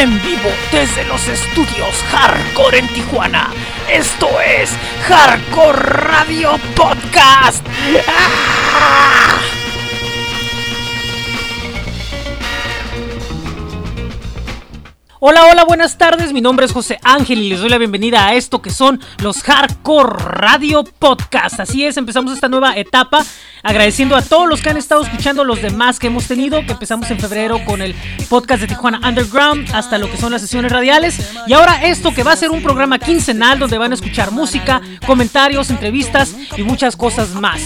en vivo desde los estudios Hardcore en Tijuana. Esto es Hardcore Radio Podcast. ¡Ah! Hola, hola, buenas tardes. Mi nombre es José Ángel y les doy la bienvenida a esto que son los Hardcore Radio Podcast. Así es, empezamos esta nueva etapa agradeciendo a todos los que han estado escuchando los demás que hemos tenido, que empezamos en febrero con el podcast de Tijuana Underground hasta lo que son las sesiones radiales y ahora esto que va a ser un programa quincenal donde van a escuchar música, comentarios, entrevistas y muchas cosas más.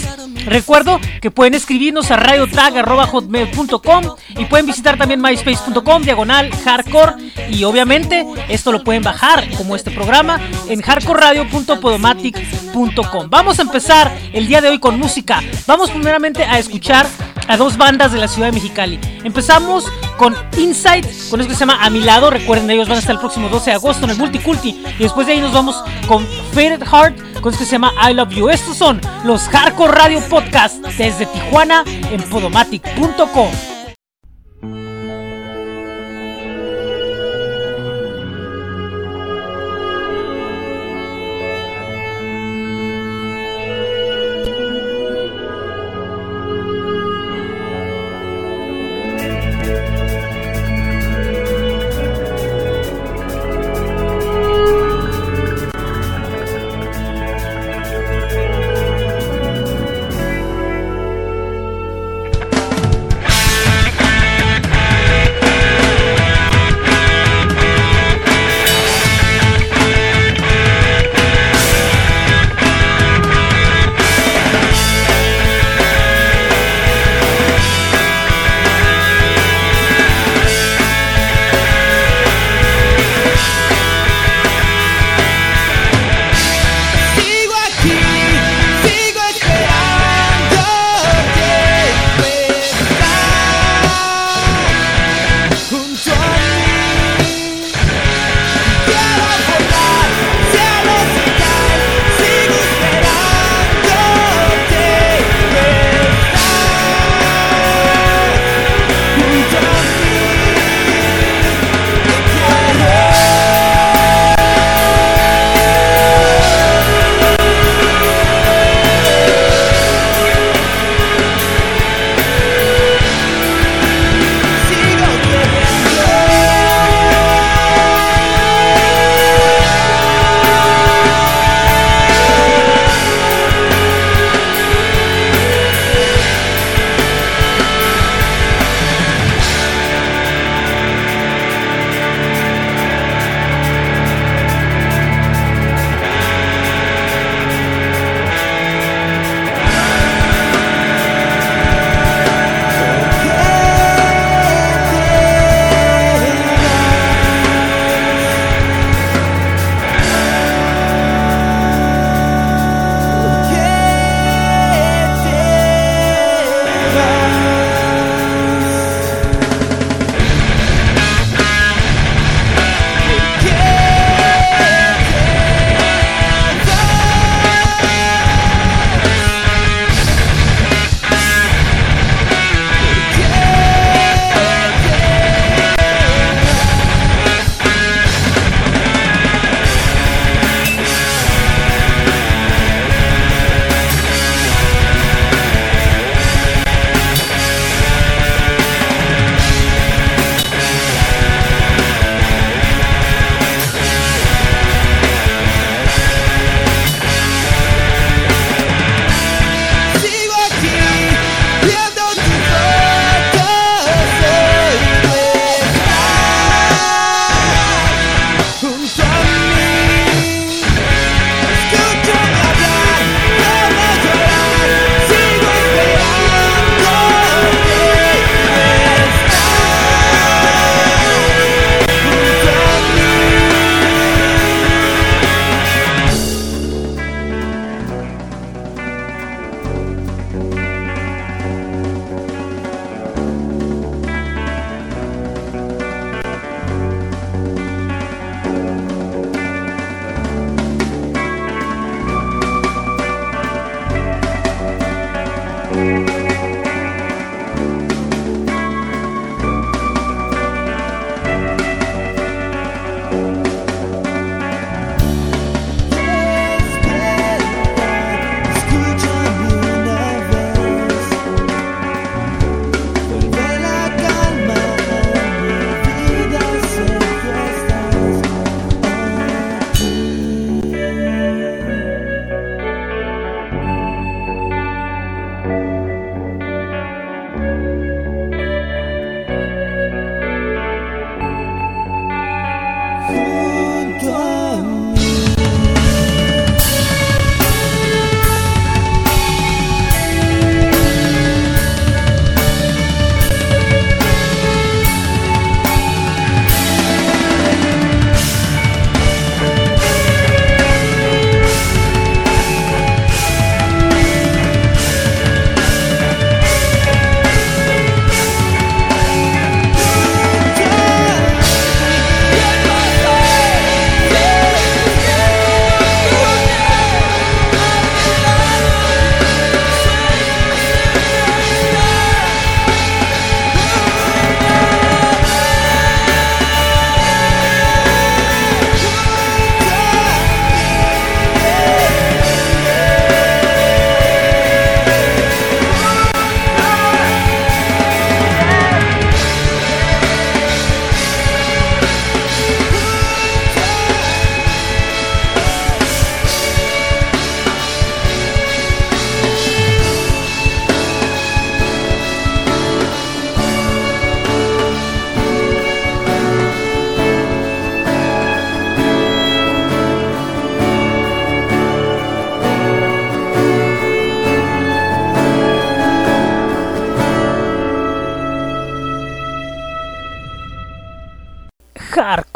Recuerdo que pueden escribirnos a radiotag.hotmail.com y pueden visitar también myspace.com, diagonal, hardcore. Y obviamente esto lo pueden bajar como este programa en hardcoreradio.podomatic.com. Vamos a empezar el día de hoy con música. Vamos primeramente a escuchar a dos bandas de la ciudad de Mexicali. Empezamos con Inside, con eso que se llama A mi lado. Recuerden, ellos van a estar el próximo 12 de agosto en el Multiculti. Y después de ahí nos vamos con Faded Heart, con eso que se llama I Love You. Estos son los Hardcore Radio Podcast desde Tijuana en podomatic.com.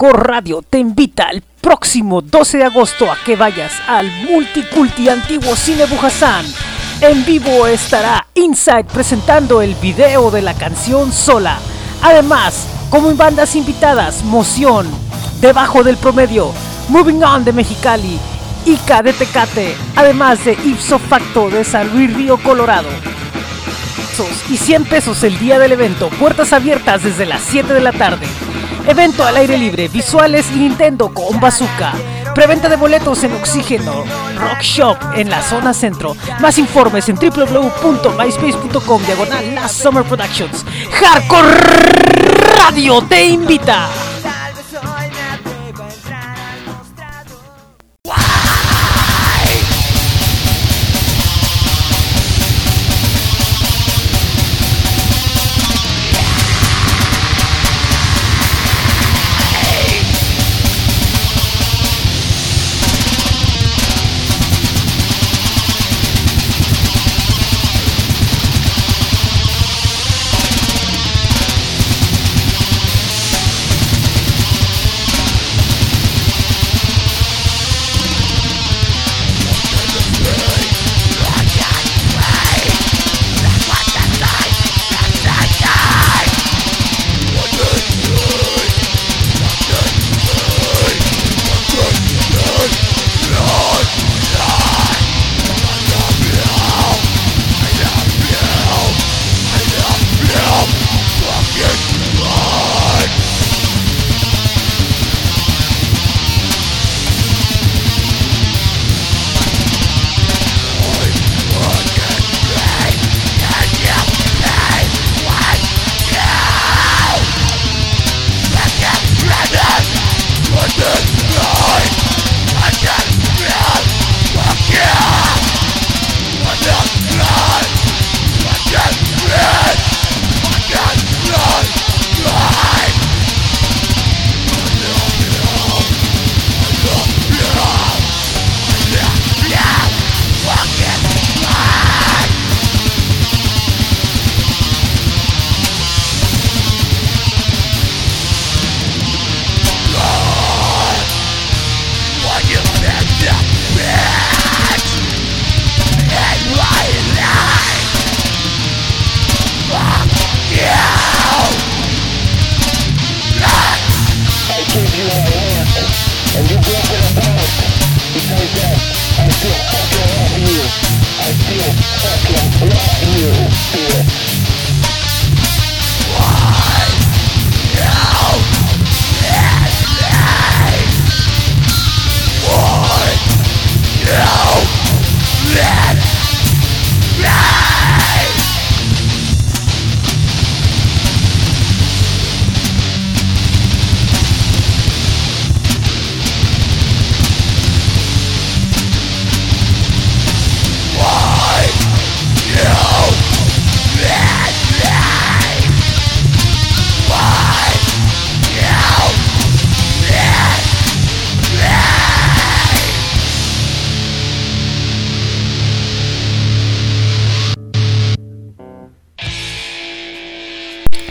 Hardcore Radio te invita el próximo 12 de agosto a que vayas al Multiculti Antiguo Cine Bujasán. En vivo estará Inside presentando el video de la canción Sola. Además, como en bandas invitadas, Moción, Debajo del Promedio, Moving On de Mexicali, Ica de Tecate, además de Ipso Facto de San Luis Río Colorado y 100 pesos el día del evento. Puertas abiertas desde las 7 de la tarde. Evento al aire libre, visuales y Nintendo con bazooka. Preventa de boletos en Oxígeno Rock Shop en la zona centro. Más informes en www.myspace.com diagonal Last Summer Productions. Hardcore Radio te invita.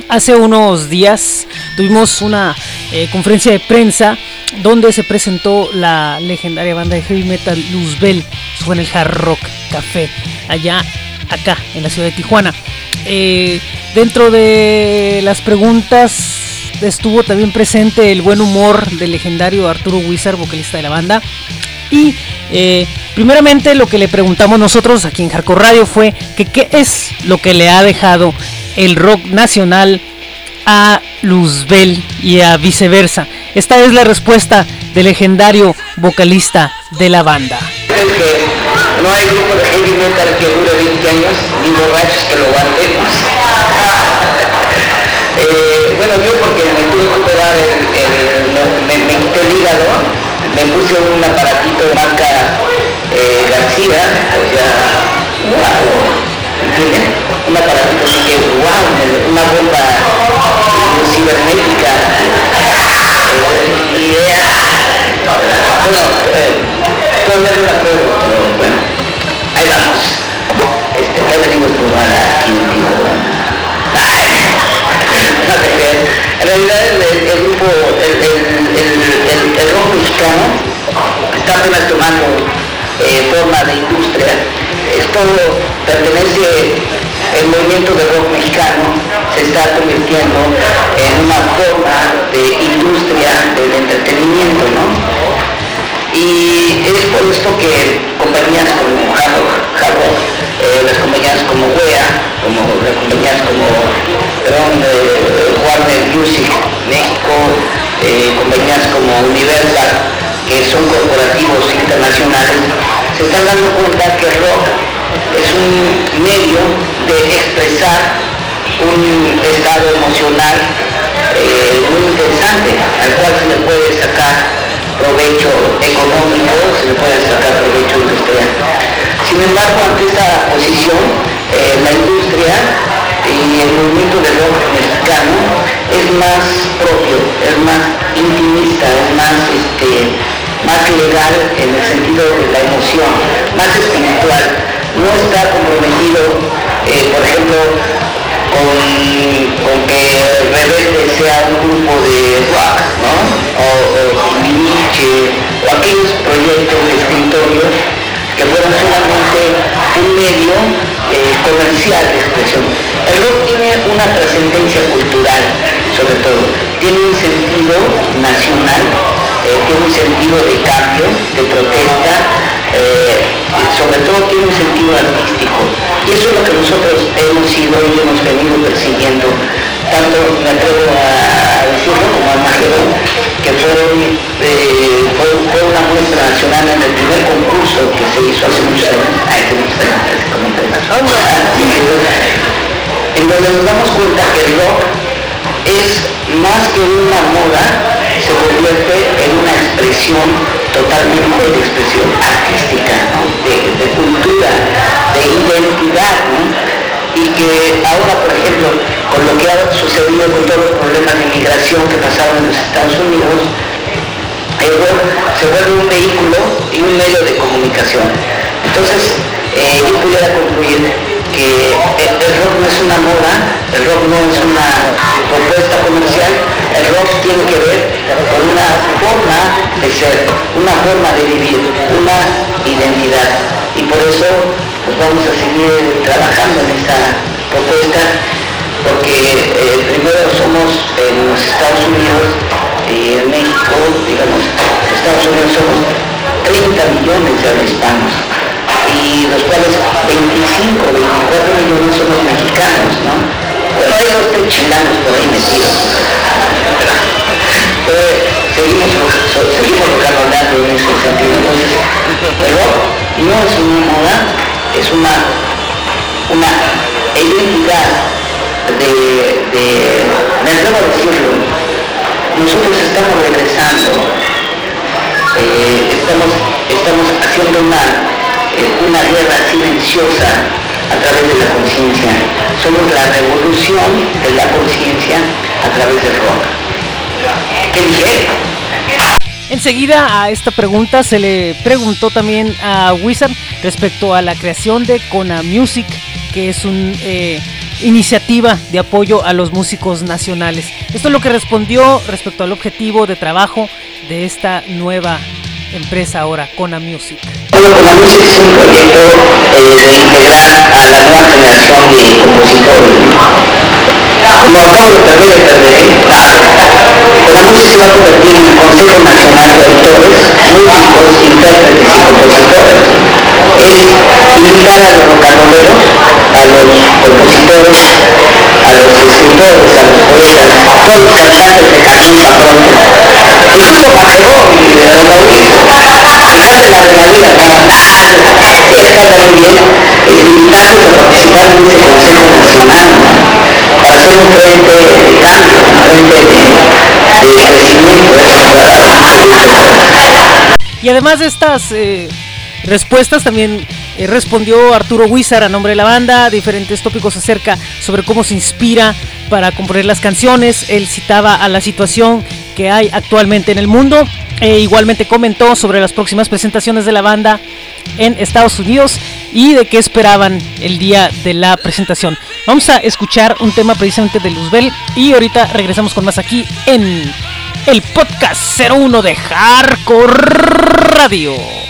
Hace unos días tuvimos una eh, conferencia de prensa donde se presentó la legendaria banda de heavy metal Luzbel. Fue en el Hard Rock Café, allá, acá, en la ciudad de Tijuana. Eh, dentro de las preguntas estuvo también presente el buen humor del legendario Arturo Wizard, vocalista de la banda. Y eh, primeramente lo que le preguntamos nosotros aquí en Hardcore Radio fue que qué es lo que le ha dejado el rock nacional a Luzbel y a viceversa. Esta es la respuesta del legendario vocalista de la banda. Creo que no hay grupo de heavy metal que dure 20 años, ni borrachos que lo aguantemos. un aparatito así que wow, una bomba cibernética. idea. Bueno, eh, puedo ver una pero bueno, ahí vamos. Este, venimos por nada aquí, no te. En realidad el, grupo, el, el, el, rock mexicano está apenas tomando eh, forma de industria. Esto pertenece el movimiento de rock mexicano se está convirtiendo en una forma de industria del entretenimiento, ¿no? Y es por esto que compañías como Hard eh, las compañías como WEA, como las compañías como perdón, Warner Music México, eh, compañías como Universal, que son corporativos internacionales, se están dando cuenta que el rock es un medio de expresar un estado emocional eh, muy interesante, al cual se le puede sacar provecho económico, se le puede sacar provecho industrial. Sin embargo, ante esta posición, eh, la industria y el movimiento del rock mexicano es más propio, es más intimista, es más, este, más legal en el sentido de la emoción, más espiritual. No está comprometido, eh, por ejemplo, con, con, que Rebelde sea un grupo de rock, ¿no? O, o Nietzsche, o aquellos proyectos de escritorios que fueron solamente un medio eh, comercial de expresión. El rock tiene una trascendencia cultural, sobre todo, tiene un sentido nacional, eh, tiene un sentido de cambio, de protesta, eh, sobre todo tiene un sentido artístico. Y eso es lo que nosotros hemos sido y hemos venido persiguiendo, tanto me atrevo a decirlo como a Magedón, que eh, fue, fue, una muestra nacional en el primer concurso que se hizo hace muchos años, hace muchos años, como en donde nos damos cuenta que el rock es más que una moda, se convierte en una expresión totalmente de expresión artística, de, cultura, de identidad, y que ahora, por ejemplo, con lo que ha sucedido con todos los problemas de inmigración que pasaron en los Estados Unidos, rock se vuelve un vehículo y un medio de comunicación. Entonces, eh, yo pudiera concluir el, rock no es una moda, el rock no es una propuesta comercial, el rock tiene que ver con una forma de ser, una forma de vivir, una identidad. Y por eso pues vamos a seguir trabajando en esta propuesta, porque eh, primero somos en los Estados Unidos y en México, digamos, Estados Unidos somos 30 millones de hispanos y los cuales 25, 24 millones son los mexicanos, ¿no? Pero hay dos tres chilanos por ahí metidos. seguimos, seguimos en ese sentido. Pero no es una moda, es una, una identidad de, de, me atrevo a decirlo, nosotros estamos regresando, eh, estamos, estamos haciendo una una guerra silenciosa a través de la conciencia. Somos la revolución de la conciencia a través del rock. ¿Qué dije? Enseguida a esta pregunta se le preguntó también a Wizard respecto a la creación de Kona Music, que es una eh, iniciativa de apoyo a los músicos nacionales. Esto es lo que respondió respecto al objetivo de trabajo de esta nueva empresa ahora, Kona Music. Kona Music es un proyecto eh, de integrar a la nueva generación de compositores. Como acabo de perder el perder, Kona Music se va a convertir en el Consejo Nacional de Autores, Músicos, Intérpretes y Compositores. Es invitar a los rocanoleros, a los compositores, a los escritores, a los poetas, a todos los cantantes de canción patrón, y además de estas eh, respuestas también eh, respondió Arturo Huizar a nombre de la banda diferentes tópicos acerca sobre cómo se inspira para componer las canciones. Él citaba a la situación que hay actualmente en el mundo. E igualmente comentó sobre las próximas presentaciones de la banda en Estados Unidos y de qué esperaban el día de la presentación. Vamos a escuchar un tema precisamente de Luzbel y ahorita regresamos con más aquí en el podcast 01 de Hardcore Radio.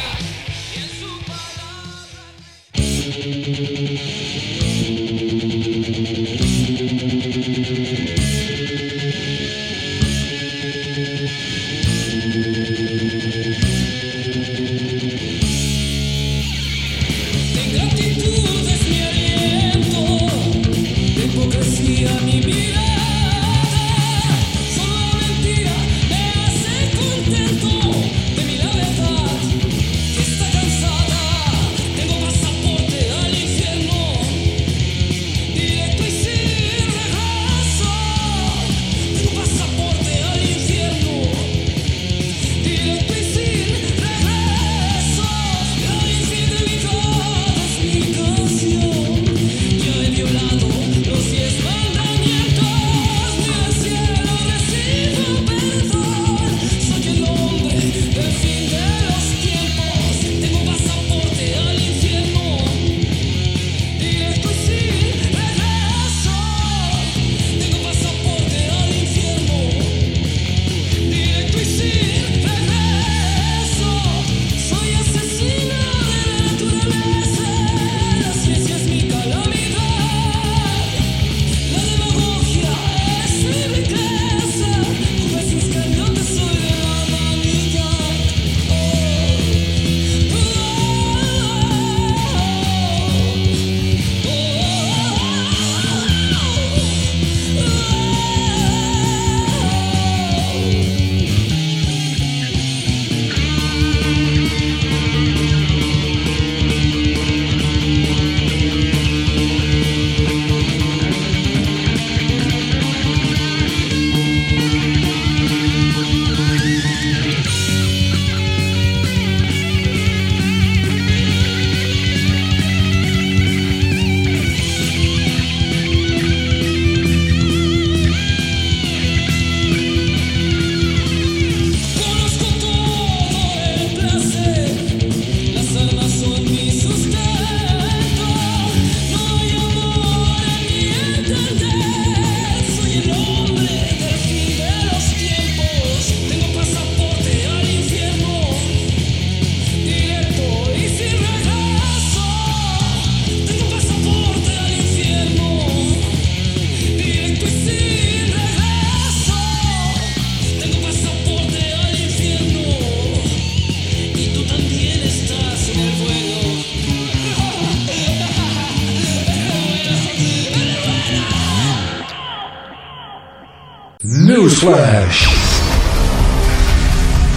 Newsflash!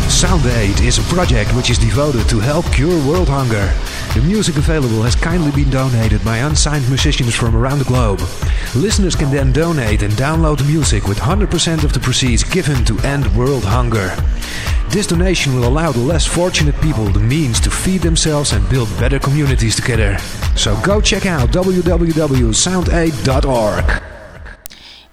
Sound Aid is a project which is devoted to help cure world hunger. The music available has kindly been donated by unsigned musicians from around the globe. Listeners can then donate and download music with 100% of the proceeds given to end world hunger. This donation will allow the less fortunate people the means to feed themselves and build better communities together. So go check out www.soundaid.org.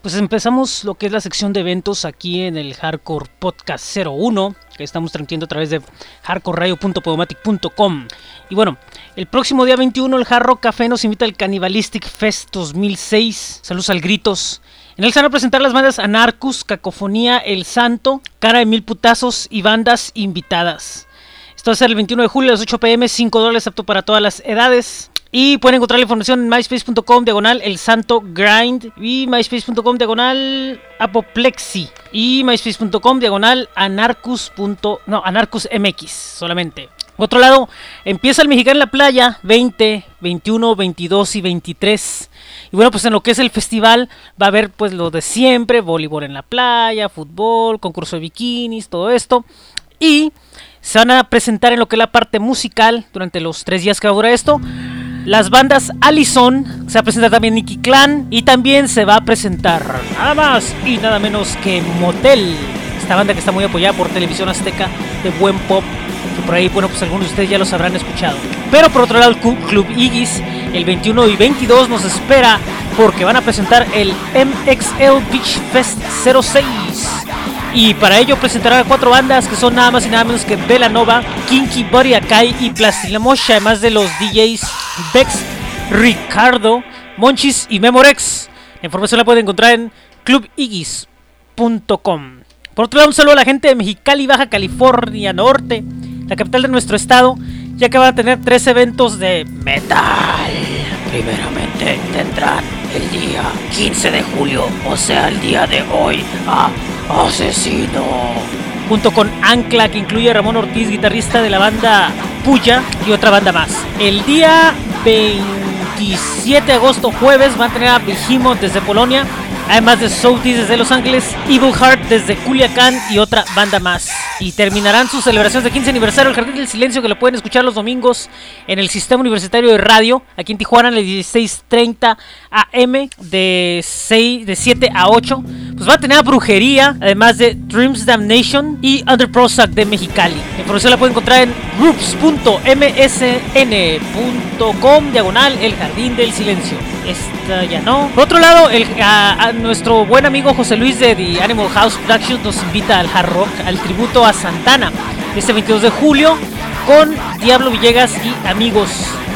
Pues empezamos lo que es la sección de eventos aquí en el Hardcore Podcast 01, que estamos transmitiendo a través de hardcoreradio.podomatic.com. Y bueno, el próximo día 21 el Hard Rock Café nos invita al Cannibalistic Fest 2006. Saludos al Gritos. En él se van a presentar las bandas Anarcus, Cacofonía, El Santo, Cara de Mil Putazos y bandas invitadas. Esto va a ser el 21 de julio a las 8 pm, 5 dólares apto para todas las edades. Y pueden encontrar la información en myspace.com diagonal el santo grind y myspace.com diagonal apoplexi y myspace.com diagonal anarcus. No, anarcus mx solamente. Por otro lado, empieza el mexicano en la playa 20, 21, 22 y 23. Y bueno, pues en lo que es el festival va a haber pues lo de siempre, voleibol en la playa, fútbol, concurso de bikinis, todo esto. Y se van a presentar en lo que es la parte musical durante los tres días que va a durar esto. Las bandas Allison, se va a presentar también Nicky Clan y también se va a presentar nada más y nada menos que Motel, esta banda que está muy apoyada por Televisión Azteca de buen pop, que por ahí, bueno, pues algunos de ustedes ya los habrán escuchado. Pero por otro lado, el Club Igis, el 21 y 22 nos espera porque van a presentar el MXL Beach Fest 06. Y para ello presentarán a cuatro bandas que son nada más y nada menos que Velanova, Kinky Body Akai y Plastilamos, además de los DJs Bex, Ricardo, Monchis y Memorex. La información la pueden encontrar en clubigis.com. Por otro lado, un saludo a la gente de Mexicali, Baja California Norte, la capital de nuestro estado, ya que van a tener tres eventos de metal. Primeramente tendrán el día 15 de julio, o sea, el día de hoy, Asesino. Junto con Ancla, que incluye a Ramón Ortiz, guitarrista de la banda Puya y otra banda más. El día 27 de agosto, jueves, van a tener a Behemoth desde Polonia. Además de Soutis desde Los Ángeles, Evil Heart desde Culiacán y otra banda más. Y terminarán sus celebraciones de 15 aniversario del Jardín del Silencio que lo pueden escuchar los domingos en el Sistema Universitario de Radio, aquí en Tijuana, en el 1630 AM de, 6, de 7 a 8. Pues va a tener a Brujería, además de Dreams Damnation y Under Prozac de Mexicali. La información la pueden encontrar en groups.msn.com diagonal El Jardín del Silencio. Esta ya no. Por otro lado, el, a, nuestro buen amigo José Luis de The Animal House Productions nos invita al hard rock, al tributo a Santana, este 22 de julio, con Diablo Villegas y amigos.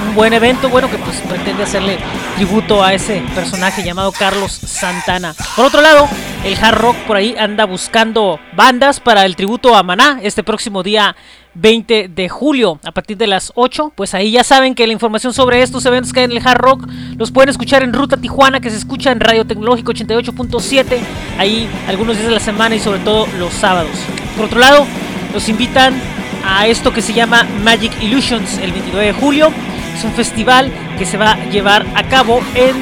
Un buen evento, bueno, que pues pretende hacerle tributo a ese personaje llamado Carlos Santana. Por otro lado, el hard rock por ahí anda buscando bandas para el tributo a Maná este próximo día 20 de julio a partir de las 8. Pues ahí ya saben que la información sobre estos eventos que hay en el Hard Rock los pueden escuchar en Ruta Tijuana, que se escucha en Radio Tecnológico 88.7, ahí algunos días de la semana y sobre todo los sábados. Por otro lado, los invitan a esto que se llama Magic Illusions el 29 de julio. Es un festival que se va a llevar a cabo en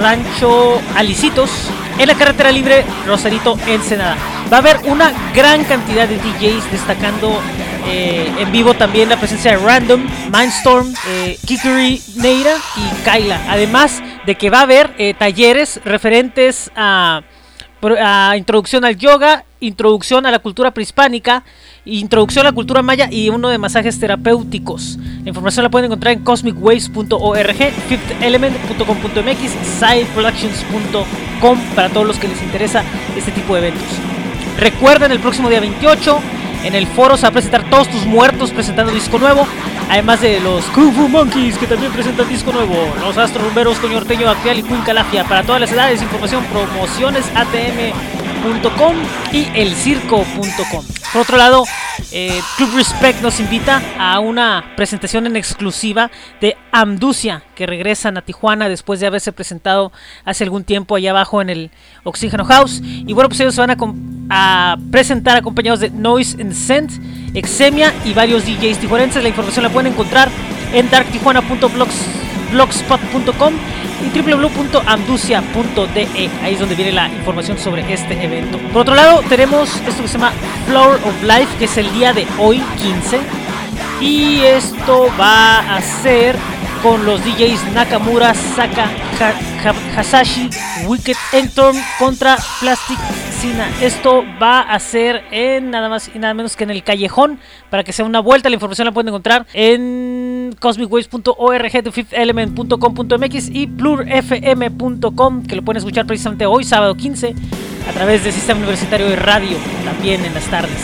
Rancho Alicitos, en la carretera libre Rosarito Ensenada. Va a haber una gran cantidad de DJs destacando eh, en vivo también la presencia de Random, Mindstorm, eh, Neira y Kyla. Además de que va a haber eh, talleres referentes a, introducción al yoga, introducción a la cultura prehispánica, introducción a la cultura maya y uno de masajes terapéuticos. La información la pueden encontrar en cosmicwaves.org, fifthelement.com.mx, sideproductions.com para todos los que les interesa este tipo de eventos. Recuerden el próximo día 28 en el foro se va a presentar Todos tus muertos presentando disco nuevo. Además de los Kung Fu Monkeys que también presentan disco nuevo. Los Astro Rumberos, Coñorteño Actual y Queen Calafia. Para todas las edades, información promociones atm.com y elcirco.com. Por otro lado, eh, Club Respect nos invita a una presentación en exclusiva de Amducia, que regresan a Tijuana después de haberse presentado hace algún tiempo allá abajo en el Oxígeno House. Y bueno, pues ellos se van a, presentar acompañados de Noise and Scent, Exemia y varios DJs tijuanenses. La información la pueden encontrar en darktijuana.blogspot.com y www.amducia.de. Ahí es donde viene la información sobre este evento. Por otro lado, tenemos esto que se llama Flower of Life, que es el día de hoy, 15. Y esto va a ser con los DJs Nakamura, Saka, Hasashi, Wicked Entorm contra Plastic Sina. Esto va a ser en nada más y nada menos que en el callejón. Para que sea una vuelta, la información la pueden encontrar en cosmicwaves.org, thefifthelement.com.mx y plurfm.com, que lo pueden escuchar precisamente hoy, sábado 15, a través del sistema universitario de radio, también en las tardes.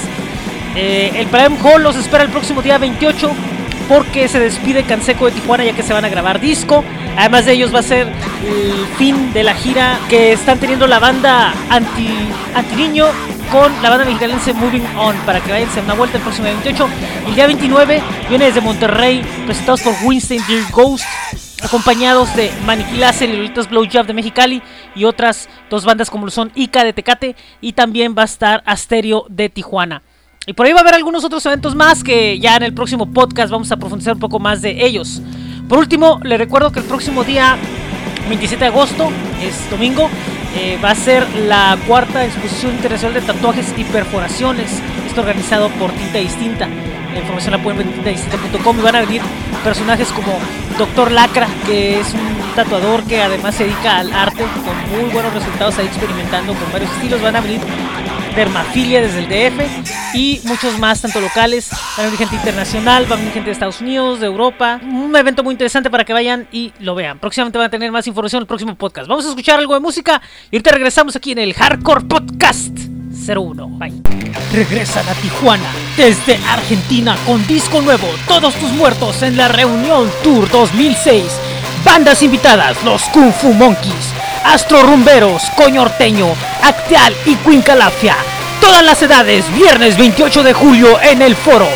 Eh, el Prime Hall los espera el próximo día 28 porque se despide Canseco de Tijuana ya que se van a grabar disco. Además de ellos va a ser el fin de la gira que están teniendo la banda anti, anti niño con la banda mexicanense Moving On para que vayan a una vuelta el próximo día 28. El día 29 viene desde Monterrey, presentados por Winston Dear Ghost, acompañados de Maniquí Láser y Lolitas Blowjob de Mexicali y otras dos bandas como lo son Ica de Tecate y también va a estar Asterio de Tijuana. Y por ahí va a haber algunos otros eventos más que ya en el próximo podcast vamos a profundizar un poco más de ellos. Por último, le recuerdo que el próximo día 27 de agosto, es domingo, eh, va a ser la cuarta exposición internacional de tatuajes y perforaciones. Esto organizado por Tinta Distinta. La información la pueden ver en tintadistinta.com y van a venir personajes como Doctor Lacra, que es un tatuador que además se dedica al arte con muy buenos resultados ahí experimentando con varios estilos. Van a venir Dermafilia desde el DF y muchos más, tanto locales, venir gente internacional, van gente de Estados Unidos, de Europa. Un evento muy interesante para que vayan y lo vean. Próximamente van a tener más información en el próximo podcast. Vamos a escuchar algo de música y ahorita regresamos aquí en el Hardcore Podcast 01. Bye. Regresan a Tijuana desde Argentina con disco nuevo, Todos tus muertos en la reunión Tour 2006. Bandas invitadas, los Kung Fu Monkeys. Astro Rumberos, Coñorteño, Acteal y Cuincalafia. Todas las edades, viernes 28 de julio en el foro.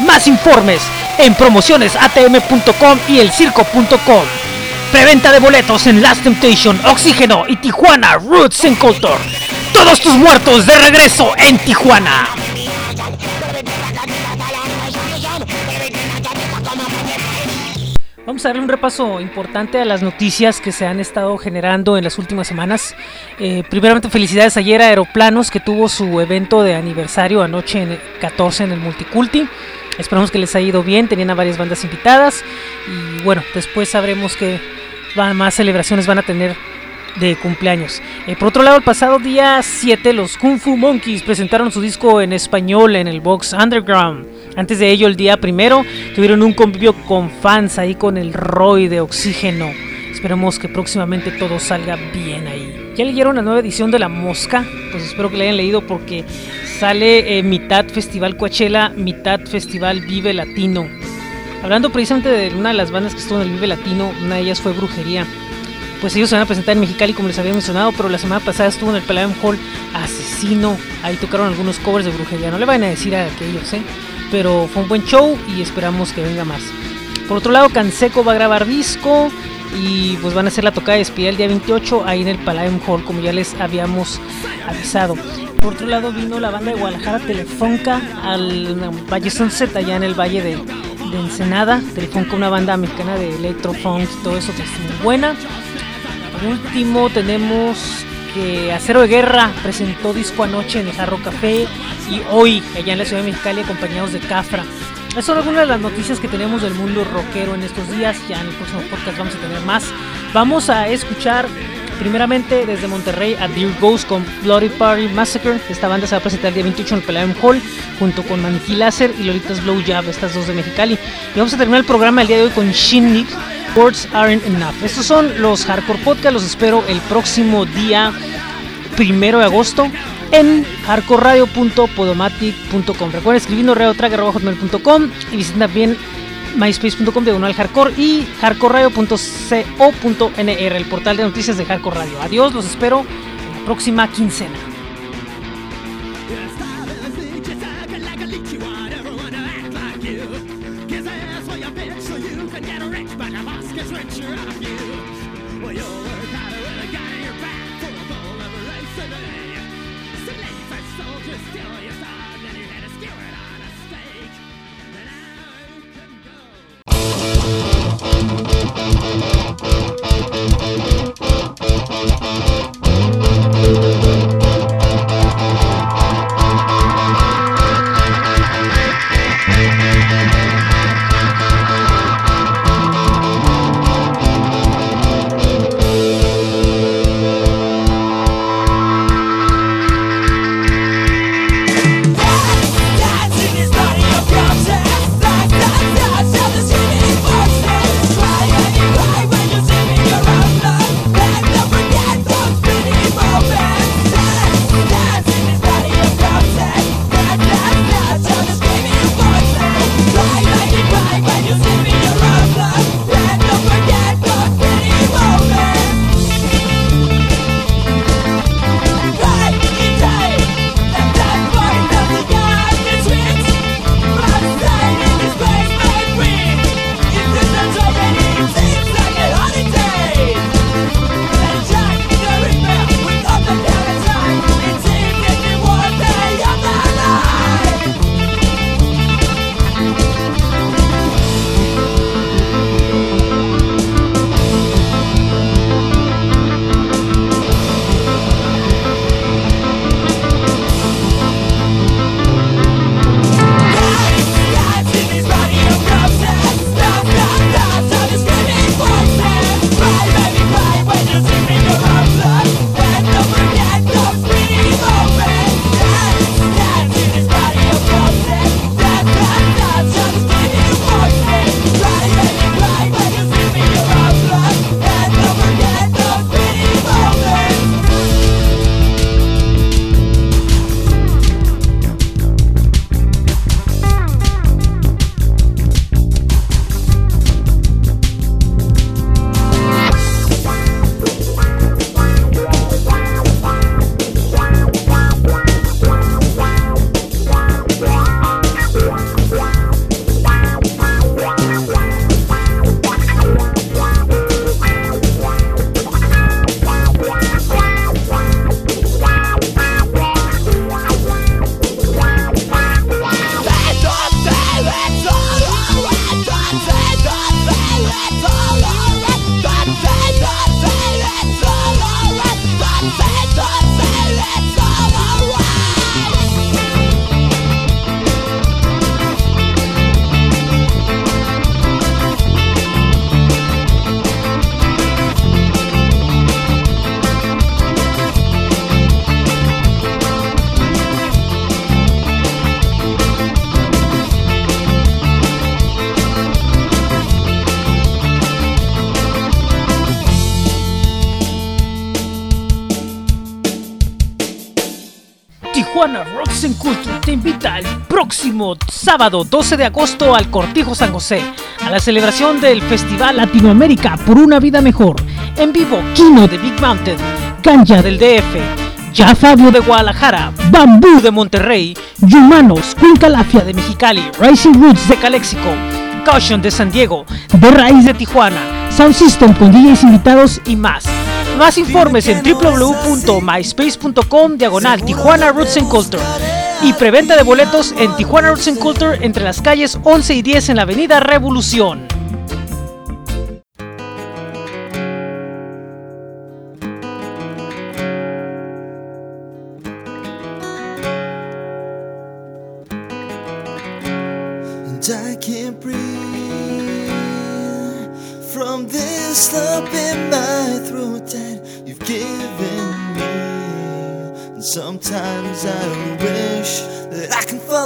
Más informes en promocionesatm.com y elcirco.com. Preventa de boletos en Last Temptation, Oxígeno y Tijuana Roots en Culture. Todos tus muertos de regreso en Tijuana. Vamos a darle un repaso importante a las noticias que se han estado generando en las últimas semanas. Eh, primeramente, felicidades ayer a Aeroplanos que tuvo su evento de aniversario anoche en el 14 en el Multiculti. Esperamos que les haya ido bien, tenían a varias bandas invitadas y bueno, después sabremos que más celebraciones van a tener de cumpleaños. Eh, por otro lado, el pasado día 7 los Kung Fu Monkeys presentaron su disco en español en el Box Underground. Antes de ello, el día primero, tuvieron un convivio con fans ahí con el Roy de Oxígeno. Esperemos que próximamente todo salga bien ahí. ¿Ya leyeron la nueva edición de La Mosca? Pues espero que la hayan leído porque sale eh, mitad Festival Coachella, mitad Festival Vive Latino. Hablando precisamente de una de las bandas que estuvo en el Vive Latino, una de ellas fue Brujería. Pues ellos se van a presentar en Mexicali como les había mencionado, pero la semana pasada estuvo en el Palladium Hall Asesino. Ahí tocaron algunos covers de Brujería. No le vayan a decir a aquellos, ¿eh? pero fue un buen show y esperamos que venga más. Por otro lado, Canseco va a grabar disco y pues van a hacer la tocada de despedida el día 28 ahí en el Palladium Hall, como ya les habíamos avisado. Por otro lado, vino la banda de Guadalajara Telefonca al Valle Sunset, allá en el Valle de, Ensenada. Telefonca, una banda mexicana de electrofunk y todo eso que es muy buena. Último, tenemos que Acero de Guerra presentó disco anoche en el Jarro Café y hoy allá en la ciudad de Mexicali acompañados de Cafra. Esas son algunas de las noticias que tenemos del mundo rockero en estos días. Ya en el próximo podcast vamos a tener más. Vamos a escuchar primeramente desde Monterrey a Dear Ghost con Bloody Party Massacre. Esta banda se va a presentar el día 28 en el Palladium Hall junto con Maniquí Láser y Lolitas Blow Jab, estas dos de Mexicali. Y vamos a terminar el programa el día de hoy con Shinnik. Words Aren't Enough. Estos son los Hardcore Podcast. Los espero el próximo día primero de agosto en hardcoreradio.podomatic.com. Recuerden escribiendo reotraga.com y visiten también myspace.com de al hardcore y hardcoreradio.co.nr, el portal de noticias de Hardcore Radio. Adiós, los espero en la próxima quincena. Próximo sábado 12 de agosto al Cortijo San José a la celebración del Festival Latinoamérica por una vida mejor. En vivo, Kino de Big Mountain, Ganja del DF, Ya Fabio de Guadalajara, Bambú de Monterrey, Yumanos, Queen Calafia de Mexicali, Rising Roots de Calexico, Caution de San Diego, De Raíz de Tijuana, Sound System con DJs invitados y más. Más informes en www.myspace.com diagonal Tijuana Roots and Culture y preventa de boletos en Tijuana Roots and Culture entre las calles 11 y 10 en la avenida Revolución. sometimes I that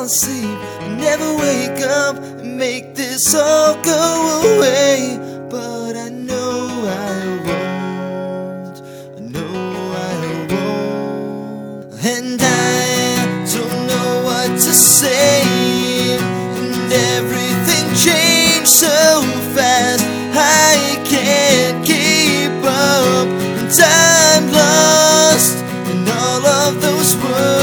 I can fall asleep and never wake up and make this all go away. But I know I won't. I know I won't. And I don't know what to say. And everything changed so fast. I can't keep up. And I'm lost in all of those words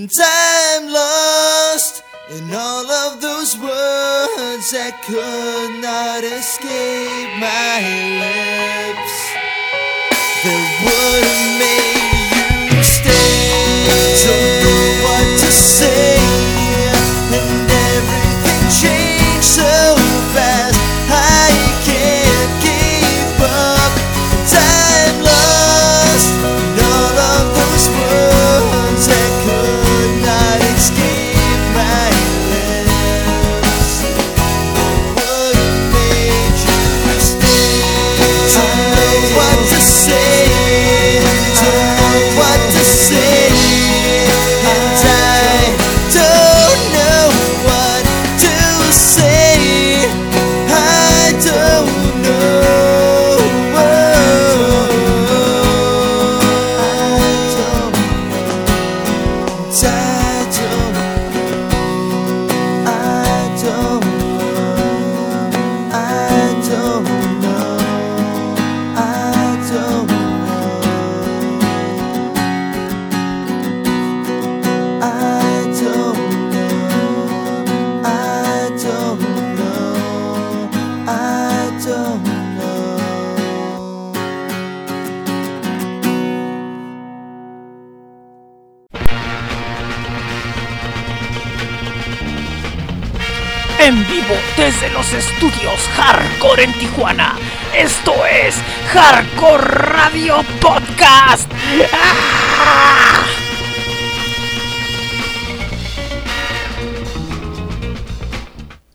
and I'm lost in all of those words that could not escape my lips.